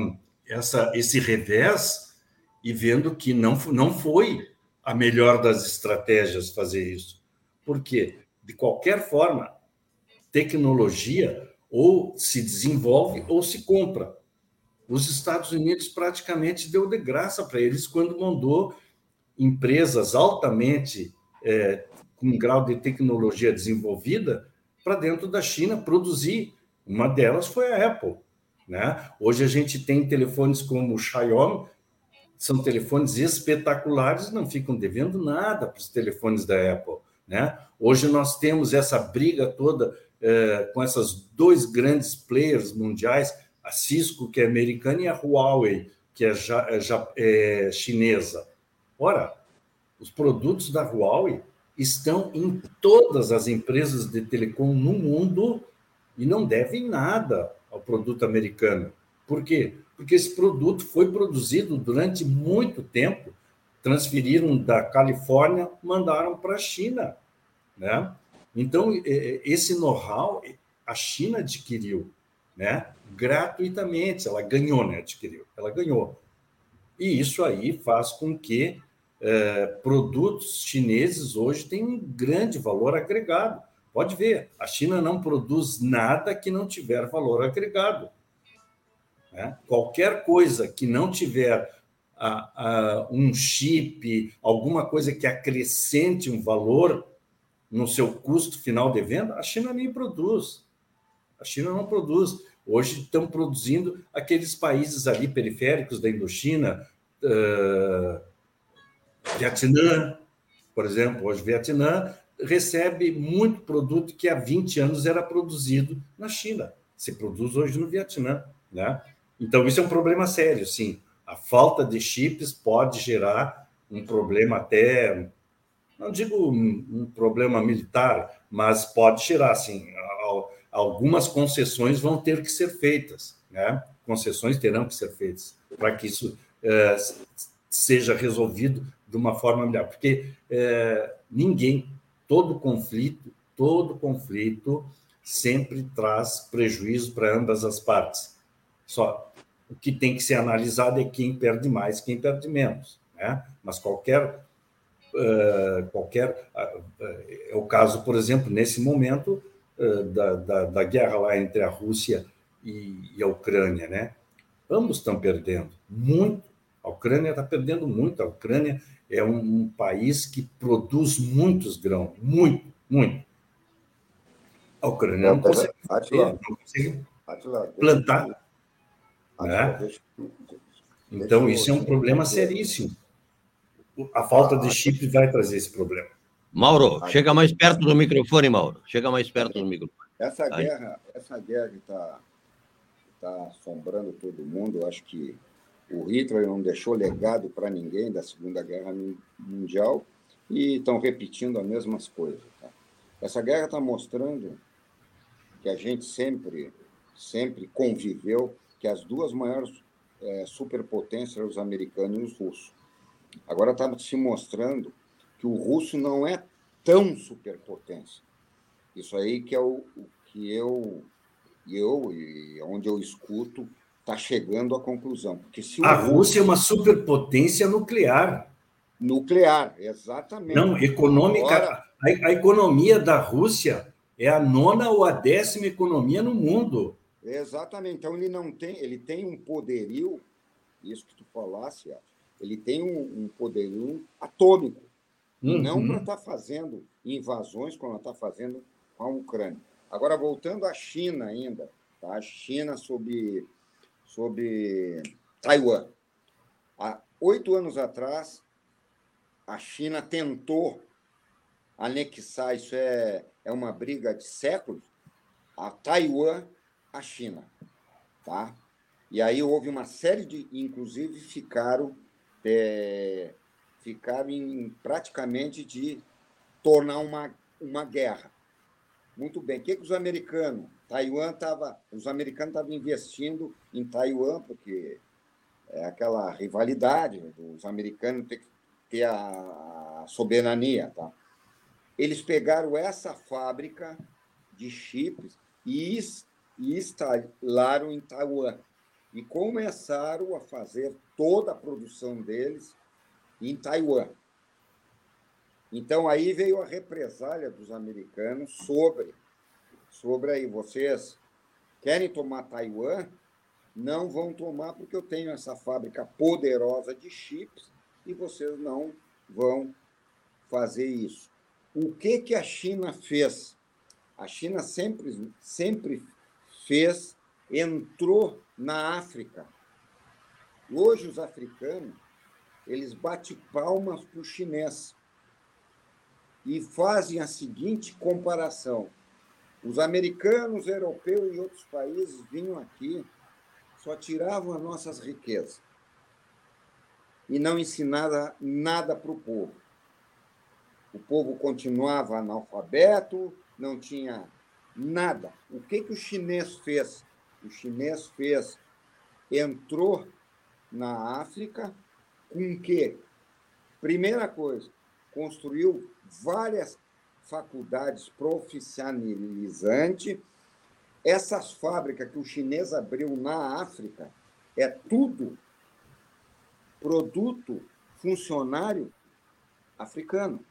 essa, esse revés e vendo que não, não foi a melhor das estratégias fazer isso. Por quê? De qualquer forma, tecnologia ou se desenvolve ou se compra. Os Estados Unidos praticamente deu de graça para eles quando mandou empresas altamente é, com um grau de tecnologia desenvolvida para dentro da China produzir. Uma delas foi a Apple. Né? Hoje a gente tem telefones como o Xiaomi, são telefones espetaculares, não ficam devendo nada para os telefones da Apple. Né? Hoje nós temos essa briga toda é, com essas dois grandes players mundiais, a Cisco, que é americana, e a Huawei, que é, ja, é, ja, é chinesa. Ora, os produtos da Huawei estão em todas as empresas de telecom no mundo e não devem nada ao produto americano. Por quê? Porque esse produto foi produzido durante muito tempo, transferiram da Califórnia, mandaram para a China, né? Então esse know-how a China adquiriu, né? Gratuitamente, ela ganhou, né? Adquiriu, ela ganhou. E isso aí faz com que é, produtos chineses hoje têm um grande valor agregado. Pode ver, a China não produz nada que não tiver valor agregado. Né? Qualquer coisa que não tiver a, a, um chip, alguma coisa que acrescente um valor no seu custo final de venda, a China nem produz. A China não produz. Hoje estão produzindo aqueles países ali periféricos da Indochina, uh, Vietnã, por exemplo, hoje Vietnã recebe muito produto que há 20 anos era produzido na China. Se produz hoje no Vietnã, né? Então isso é um problema sério, sim. A falta de chips pode gerar um problema até, não digo um, problema militar, mas pode gerar, sim. A, algumas concessões vão ter que ser feitas, né? concessões terão que ser feitas para que isso é, seja resolvido de uma forma melhor, porque é, ninguém, todo conflito, todo conflito sempre traz prejuízo para ambas as partes. Só o que tem que ser analisado é quem perde mais, quem perde menos, né? Mas qualquer uh, qualquer uh, é o caso, por exemplo, nesse momento uh, da, da, da, guerra lá entre a Rússia e, e a Ucrânia, né? Ambos estão perdendo muito. A Ucrânia está perdendo muito. A Ucrânia é um, um país que produz muitos grãos, muito, muito. A Ucrânia não consegue, não consegue plantar. Né? Então, isso é um problema seríssimo. A falta de chip vai trazer esse problema. Mauro, chega mais perto do microfone, Mauro. Chega mais perto do microfone. Essa guerra, essa guerra que está tá assombrando todo mundo, eu acho que o Hitler não deixou legado para ninguém da Segunda Guerra Mundial e estão repetindo as mesmas coisas. Tá? Essa guerra está mostrando que a gente sempre, sempre conviveu que as duas maiores é, superpotências eram os americanos e os russos. Agora está se mostrando que o russo não é tão superpotência. Isso aí que é o, o que eu, eu e onde eu escuto está chegando à conclusão. Porque se a Rússia é uma superpotência nuclear. Nuclear, exatamente. Não, econômica. Agora... A, a economia da Rússia é a nona ou a décima economia no mundo. Exatamente. Então ele não tem, ele tem um poderio, isso que tu falasse, ele tem um, um poderio atômico. Uhum. Não para estar tá fazendo invasões como ela está fazendo com a Ucrânia. Agora, voltando à China ainda, tá? a China sob, sob Taiwan. Há oito anos atrás, a China tentou anexar, isso é é uma briga de séculos, a Taiwan, a China. Tá? E aí houve uma série de, inclusive, ficaram, é, ficaram em, praticamente de tornar uma, uma guerra. Muito bem. O que, que os americanos? Taiwan estava. Os americanos estavam investindo em Taiwan, porque é aquela rivalidade dos americanos ter que ter a soberania. Tá? eles pegaram essa fábrica de chips e, e instalaram em Taiwan e começaram a fazer toda a produção deles em Taiwan. Então aí veio a represália dos americanos sobre sobre aí vocês querem tomar Taiwan, não vão tomar porque eu tenho essa fábrica poderosa de chips e vocês não vão fazer isso. O que, que a China fez? A China sempre, sempre fez, entrou na África. Hoje, os africanos, eles batem palmas para o chinês e fazem a seguinte comparação. Os americanos, europeus e outros países vinham aqui, só tiravam as nossas riquezas e não ensinavam nada para o povo o povo continuava analfabeto, não tinha nada. O que, que o chinês fez? O chinês fez, entrou na África com que? Primeira coisa, construiu várias faculdades profissionalizantes. Essas fábricas que o chinês abriu na África é tudo produto funcionário africano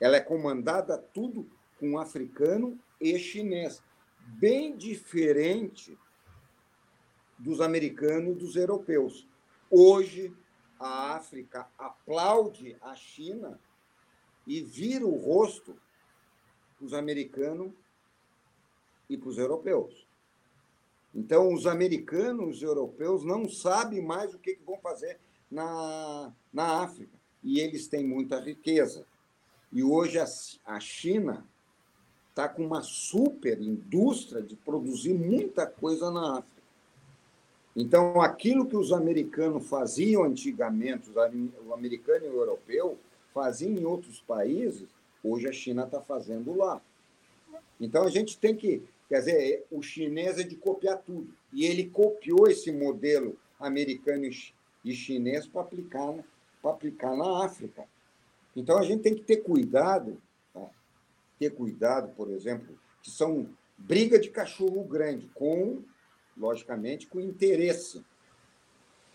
ela é comandada tudo com africano e chinês, bem diferente dos americanos e dos europeus. Hoje, a África aplaude a China e vira o rosto para os americanos e para os europeus. Então, os americanos e os europeus não sabem mais o que vão fazer na, na África. E eles têm muita riqueza. E hoje a China está com uma super indústria de produzir muita coisa na África. Então, aquilo que os americanos faziam antigamente, o americano e o europeu faziam em outros países, hoje a China está fazendo lá. Então a gente tem que, quer dizer, o chinês é de copiar tudo. E ele copiou esse modelo americano e chinês para aplicar, aplicar na África. Então a gente tem que ter cuidado, tá? ter cuidado, por exemplo, que são briga de cachorro grande, com, logicamente, com interesse.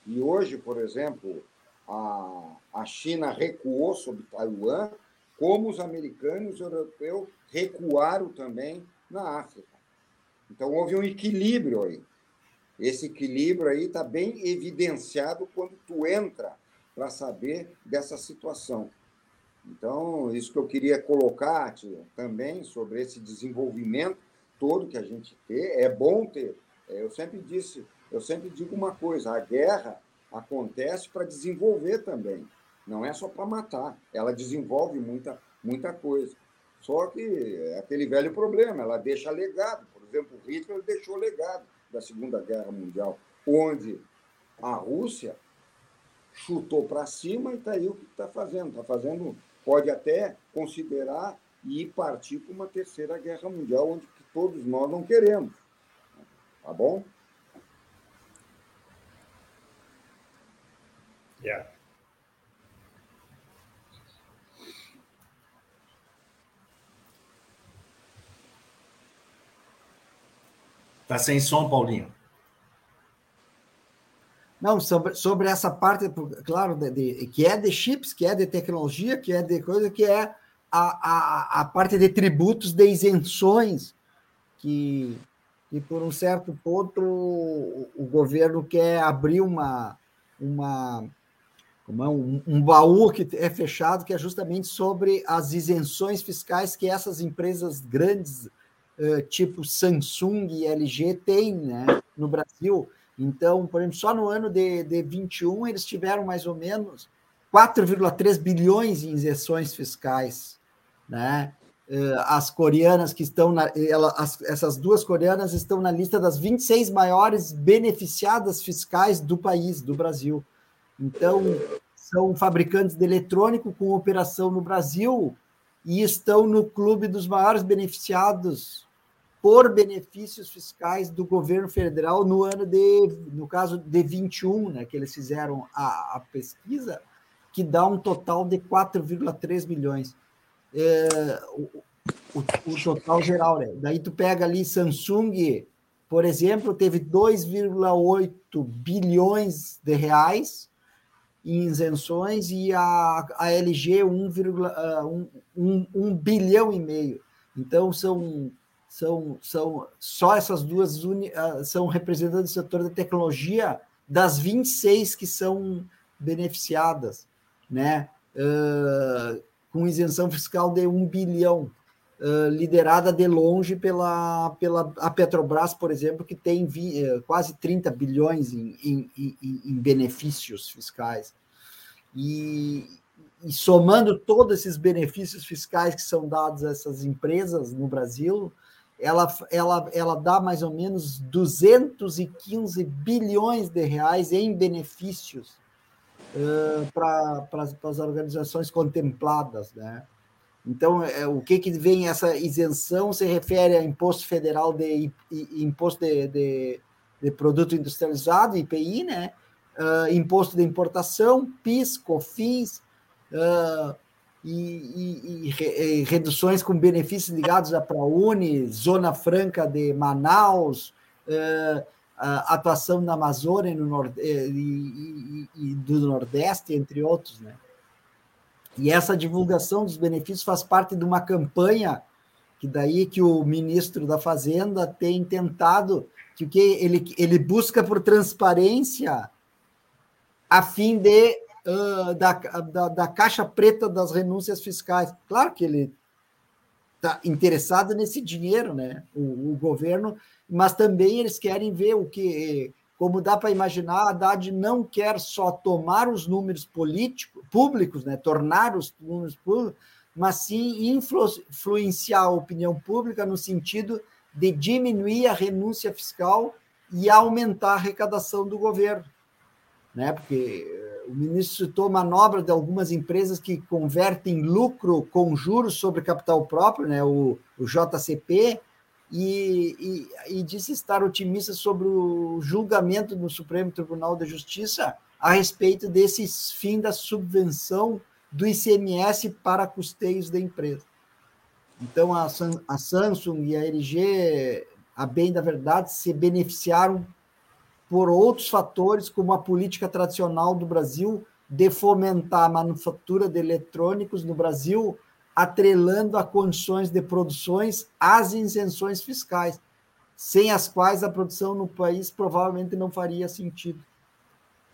E hoje, por exemplo, a, a China recuou sobre Taiwan, como os americanos e europeus recuaram também na África. Então, houve um equilíbrio aí. Esse equilíbrio aí está bem evidenciado quando tu entra para saber dessa situação. Então, isso que eu queria colocar tia, também sobre esse desenvolvimento todo que a gente tem. É bom ter. É, eu sempre disse, eu sempre digo uma coisa: a guerra acontece para desenvolver também. Não é só para matar. Ela desenvolve muita, muita coisa. Só que é aquele velho problema, ela deixa legado. Por exemplo, Hitler deixou legado da Segunda Guerra Mundial, onde a Rússia chutou para cima e está aí o que está fazendo. Está fazendo, pode até considerar e partir para uma terceira guerra mundial, onde todos nós não queremos. Tá bom? Yeah. Tá sem som, Paulinho. Não, sobre, sobre essa parte, claro, de, de, que é de chips, que é de tecnologia, que é de coisa, que é a, a, a parte de tributos, de isenções, que, que por um certo ponto o, o governo quer abrir uma, uma, um, um baú que é fechado, que é justamente sobre as isenções fiscais que essas empresas grandes, uh, tipo Samsung e LG, têm né, no Brasil. Então, por exemplo, só no ano de, de 21 eles tiveram mais ou menos 4,3 bilhões em isenções fiscais, né? Uh, as coreanas que estão na, ela, as, essas duas coreanas estão na lista das 26 maiores beneficiadas fiscais do país, do Brasil. Então, são fabricantes de eletrônico com operação no Brasil e estão no clube dos maiores beneficiados por benefícios fiscais do governo federal no ano de, no caso de 21, né, que eles fizeram a, a pesquisa, que dá um total de 4,3 milhões. É, o, o, o, total geral, né? Daí tu pega ali Samsung, por exemplo, teve 2,8 bilhões de reais em isenções e a, a LG 1,1 um, um bilhão e meio. Então, são, são, são só essas duas uni, ah, são representantes do setor da tecnologia das 26 que são beneficiadas, né? Uh, com isenção fiscal de 1 bilhão, liderada de longe pela, pela a Petrobras, por exemplo, que tem vi, uh, quase 30 bilhões em, em, em, em benefícios fiscais. E, e somando todos esses benefícios fiscais que são dados a essas empresas no Brasil, ela, ela, ela dá mais ou menos 215 bilhões de reais em benefícios uh, para as organizações contempladas. Né? Então, é, o que, que vem essa isenção se refere a imposto federal de, imposto de, de, de produto industrializado, IPI, né? uh, imposto de importação, PIS, COFINS, uh, e, e, e, reduções com benefícios ligados à ProUni, Zona Franca de Manaus, uh, atuação na Amazônia no Nord e, e, do Nordeste, entre outros. Né? E essa divulgação dos benefícios faz parte de uma campanha que daí que o ministro da Fazenda tem tentado que o que ele, ele busca por transparência a fim de uh, da, da, da, caixa preta das renúncias fiscais. Claro que ele está interessado nesse dinheiro, né? O, o, governo, mas também eles querem ver o que, como dá para imaginar, a Haddad não quer só tomar os números políticos públicos, né? Tornar os números públicos, mas sim influ, influenciar a opinião pública no sentido de diminuir a renúncia fiscal e aumentar a arrecadação do governo né? Porque o ministro citou manobra de algumas empresas que convertem lucro com juros sobre capital próprio, né, o, o JCP, e, e, e, disse estar otimista sobre o julgamento do Supremo Tribunal de Justiça a respeito desse fim da subvenção do ICMS para custeios da empresa. Então, a, a Samsung e a LG, a bem da verdade, se beneficiaram por outros fatores, como a política tradicional do Brasil de fomentar a manufatura de eletrônicos no Brasil, atrelando a condições de produções às isenções fiscais, sem as quais a produção no país provavelmente não faria sentido.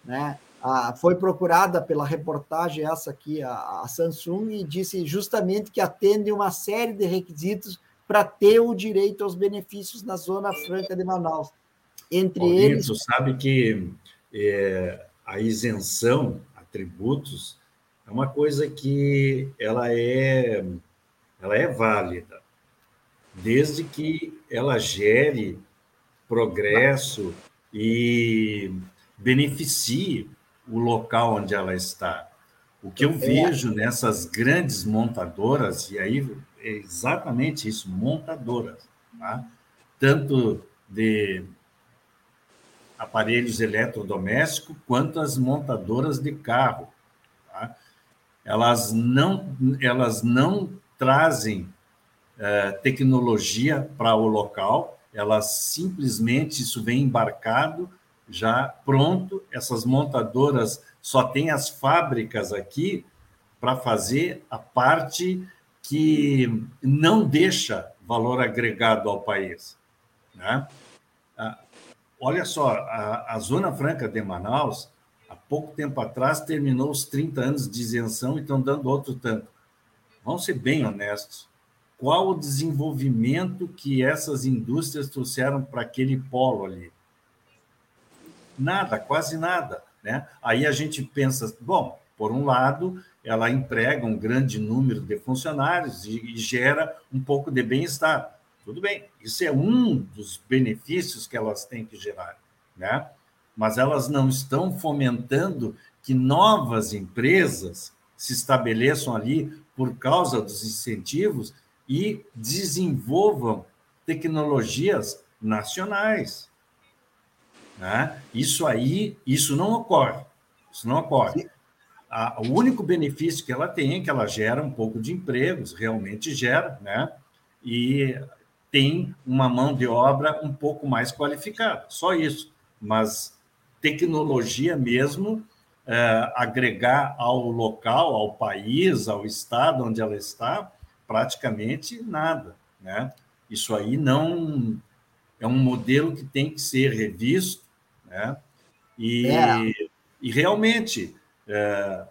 Né? Ah, foi procurada pela reportagem essa aqui, a, a Samsung, e disse justamente que atende uma série de requisitos para ter o direito aos benefícios na Zona Franca de Manaus. Entre Paulinho, eles. Tu sabe que é, a isenção a tributos é uma coisa que ela é, ela é válida, desde que ela gere progresso e beneficie o local onde ela está. O que eu é. vejo nessas grandes montadoras, e aí é exatamente isso, montadoras, tá? tanto de aparelhos eletrodomésticos quanto as montadoras de carro. Elas, não, elas não trazem é, tecnologia para o local, elas simplesmente, isso vem embarcado já pronto. Essas montadoras só têm as fábricas aqui para fazer a parte que não deixa valor agregado ao país. Né? Ah, olha só, a, a, Zona Franca de Manaus, pouco tempo atrás, terminou os 30 anos de isenção e estão dando outro tanto. Vamos ser bem honestos. Qual o desenvolvimento que essas indústrias trouxeram para aquele polo ali? Nada, quase nada. Né? Aí a gente pensa, bom, por um lado, ela emprega um grande número de funcionários e, e gera um pouco de bem-estar. Tudo bem, isso é um dos benefícios que elas têm que gerar, né? Mas elas não estão fomentando que novas empresas se estabeleçam ali por causa dos incentivos e desenvolvam tecnologias nacionais. Né? Isso aí, isso não ocorre. Isso não ocorre. A, o único benefício que ela tem é que ela gera um pouco de empregos, realmente gera, né? E tem uma mão de obra um pouco mais qualificada, só isso. Mas tecnologia mesmo, é, agregar ao local, ao país, ao estado onde ela está, praticamente nada, né? Isso aí não é um modelo que tem que ser revisto né? E, é. e realmente, é,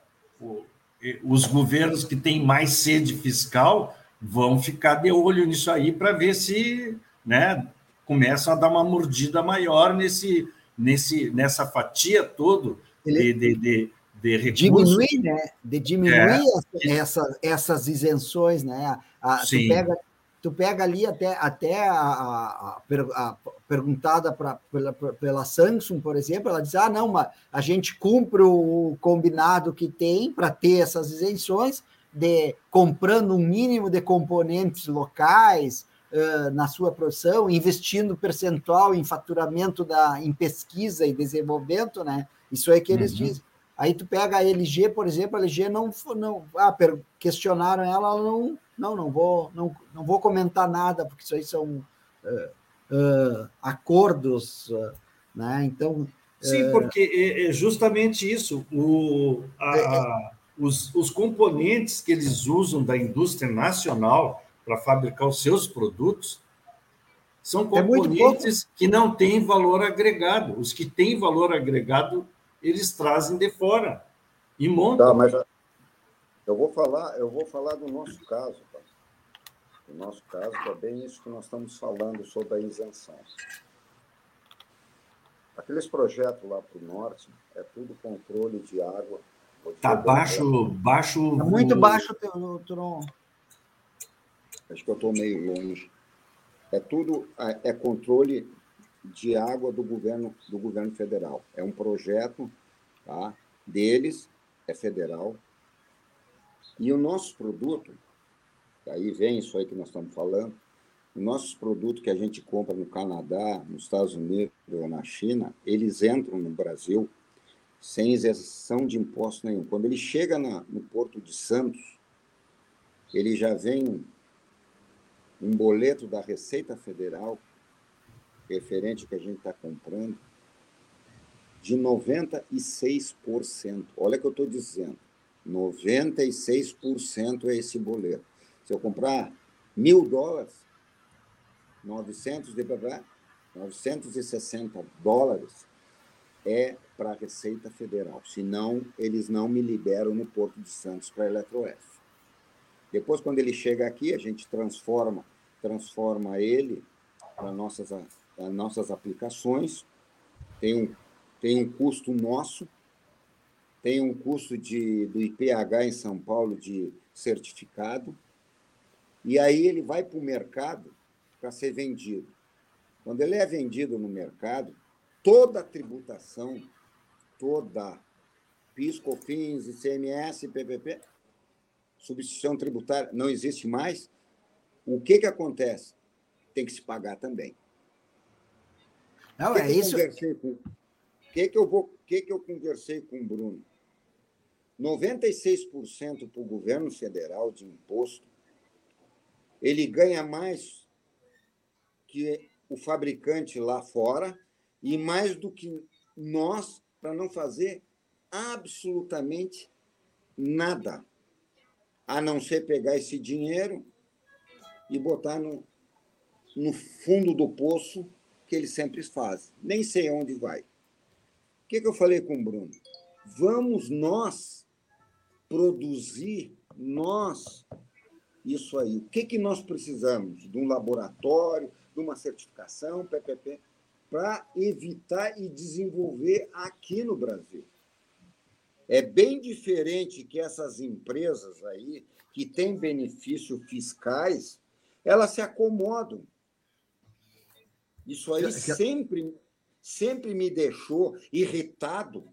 os governos que têm mais sede fiscal vão ficar de olho nisso aí para ver se né, começam a dar uma mordida maior nesse, nesse, nessa fatia todo de, de, de, de recursos. Diminuir, né? De diminuir é. essa, essas isenções, né? A, Sim. Tu pega, tu pega ali até, até a, a, a, perguntada pra, pela, pela Samsung, por exemplo, ela diz: ah, não, mas a gente cumpre o combinado que tem para ter essas isenções, de comprando um mínimo de componentes locais uh, na sua produção, investindo percentual em faturamento da, em pesquisa e desenvolvimento, né? Isso é que eles uhum. dizem. Aí tu pega a LG, por exemplo, a LG não, não ah, questionaram ela, ela não, não, não vou, não, não vou comentar nada, porque isso aí são uh, uh, acordos, uh, né? Então. Sim, porque é, é justamente isso. O, a, é, é, os, os componentes que eles usam da indústria nacional para fabricar os seus produtos são é componentes que não têm valor agregado. Os que têm valor agregado, eles trazem de fora e montam. Tá, mas eu vou falar, eu vou falar do nosso caso. No nosso caso, é bem isso que nós estamos falando sobre a isenção. Aqueles projetos lá para o norte é tudo controle de água. Está baixo, baixo. Tá muito baixo, Turon. Acho que eu estou meio longe. É tudo é controle de água do governo do governo federal. É um projeto, tá? deles é federal. E o nosso produto, aí vem isso aí que nós estamos falando, o nosso produto que a gente compra no Canadá, nos Estados Unidos ou na China, eles entram no Brasil sem isenção de imposto nenhum. Quando ele chega na, no Porto de Santos, ele já vem um boleto da Receita Federal, referente ao que a gente está comprando, de 96%. Olha o que eu estou dizendo. 96% é esse boleto. Se eu comprar mil dólares, 900 de 960 dólares é para a Receita Federal. Senão, eles não me liberam no Porto de Santos para a Eletroeste. Depois, quando ele chega aqui, a gente transforma, transforma ele para nossas, nossas aplicações. Tem um, tem um custo nosso, tem um custo de, do IPH em São Paulo de certificado, e aí ele vai para o mercado para ser vendido. Quando ele é vendido no mercado, toda a tributação, toda, PIS, COFINS, ICMS, PPP, substituição tributária não existe mais, o que, que acontece? Tem que se pagar também. Não, que é que isso. O que, que, eu vou, que, que eu conversei com o Bruno? 96% para o governo federal de imposto, ele ganha mais que o fabricante lá fora e mais do que nós para não fazer absolutamente nada a não ser pegar esse dinheiro e botar no, no fundo do poço que eles sempre fazem. Nem sei onde vai. O que, que eu falei com o Bruno? Vamos nós produzir, nós, isso aí. O que, que nós precisamos? De um laboratório, de uma certificação, PPP, para evitar e desenvolver aqui no Brasil. É bem diferente que essas empresas aí, que têm benefícios fiscais, elas se acomodam. Isso aí sempre, sempre me deixou irritado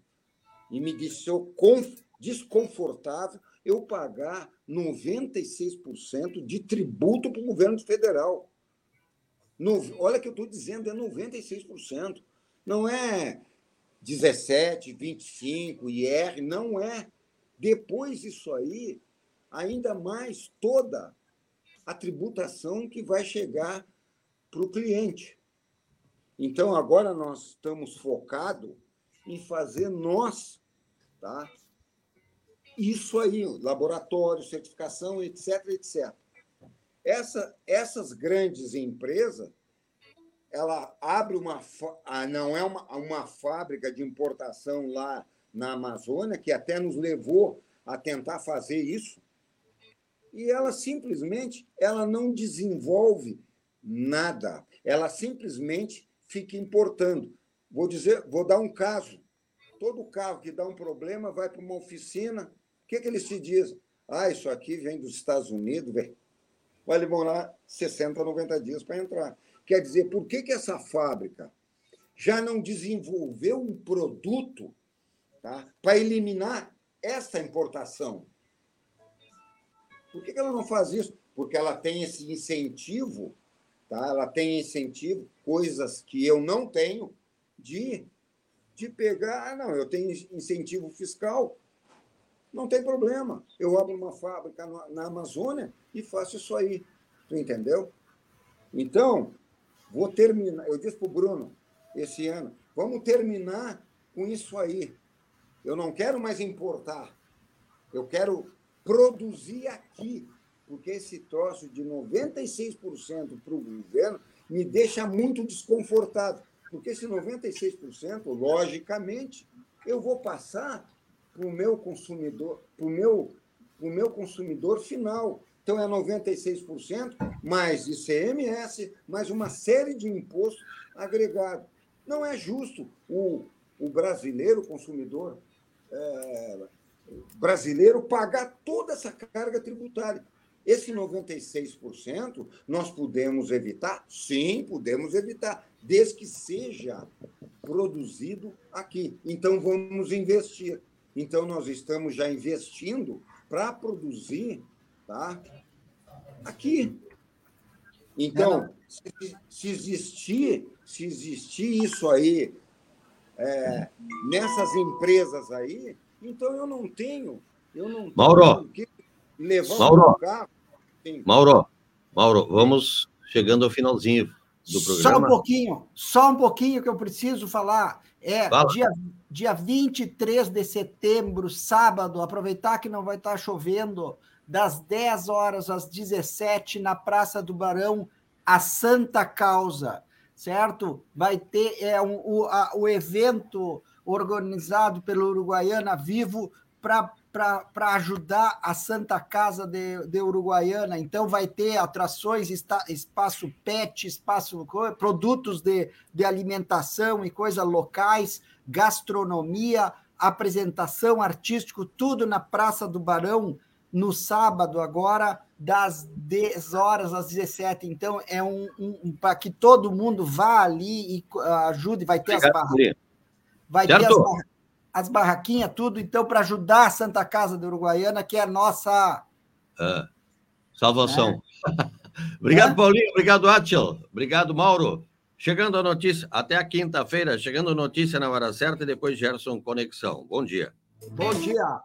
e me deixou desconfortável eu pagar 96% de tributo para o governo federal. No, olha que eu estou dizendo, é 96%. Não é 17, 25, IR, não é. Depois disso aí, ainda mais toda a tributação que vai chegar para o cliente. Então, agora nós estamos focados em fazer nós, tá? Isso aí, laboratório, certificação, etc, etc. Essa, essas grandes empresas, ela abre uma ah, não é uma, uma fábrica de importação lá na Amazônia que até nos levou a tentar fazer isso. E ela simplesmente ela não desenvolve nada. Ela simplesmente fica importando. Vou dizer vou dar um caso. Todo carro que dá um problema vai para uma oficina. O que, que eles se dizem? Ah isso aqui vem dos Estados Unidos vai demorar 60 90 dias para entrar Quer dizer, por que, que essa fábrica já não desenvolveu um produto tá, para eliminar essa importação? Por que, que ela não faz isso? Porque ela tem esse incentivo, tá? ela tem incentivo, coisas que eu não tenho, de, de pegar. Ah, não, eu tenho incentivo fiscal, não tem problema. Eu abro uma fábrica na Amazônia e faço isso aí. Tu entendeu? Então, Vou terminar. Eu disse para o Bruno esse ano: vamos terminar com isso aí. Eu não quero mais importar. Eu quero produzir aqui. Porque esse troço de 96% para o governo me deixa muito desconfortável. Porque esse 96%, logicamente, eu vou passar para o meu consumidor, para o meu, meu consumidor final. Então, é 96%, mais ICMS, mais uma série de impostos agregados. Não é justo o, o brasileiro consumidor é, brasileiro pagar toda essa carga tributária. Esse 96% nós podemos evitar? Sim, podemos evitar, desde que seja produzido aqui. Então, vamos investir. Então, nós estamos já investindo para produzir tá? aqui. Então, se, se, existir, se existir isso aí é, nessas empresas aí, então eu não tenho, eu não Mauro, tenho levar Mauro, carro. Sim. Mauro, Mauro, vamos chegando ao finalzinho do programa. Só um pouquinho, só um pouquinho que eu preciso falar. É, dia, dia 23 de setembro, sábado, aproveitar que não vai estar chovendo, das 10 horas às 17 na Praça do Barão, a Santa Causa, certo? Vai ter é, um, o, a, o evento organizado pelo Uruguaiana Vivo para ajudar a Santa Casa de, de, Uruguaiana. Então, vai ter atrações, espaço pet, espaço produtos de, de alimentação e coisas locais, gastronomia, apresentação artístico, tudo na Praça do Barão, no sábado, agora, das 10 horas às 17. Então, é um, um, um para que todo mundo vá ali e uh, ajude, vai ter Obrigado, as barraquinhas. Vai ter as, barra, as, barraquinhas, tudo, então, para ajudar a Santa Casa da Uruguaiana, que é a nossa. É. Salvação. É. Obrigado, é. Paulinho. Obrigado, Atil. Obrigado, Mauro. Chegando a notícia, até a quinta-feira, chegando a notícia na hora certa e depois Gerson Conexão. Bom dia. Bom dia.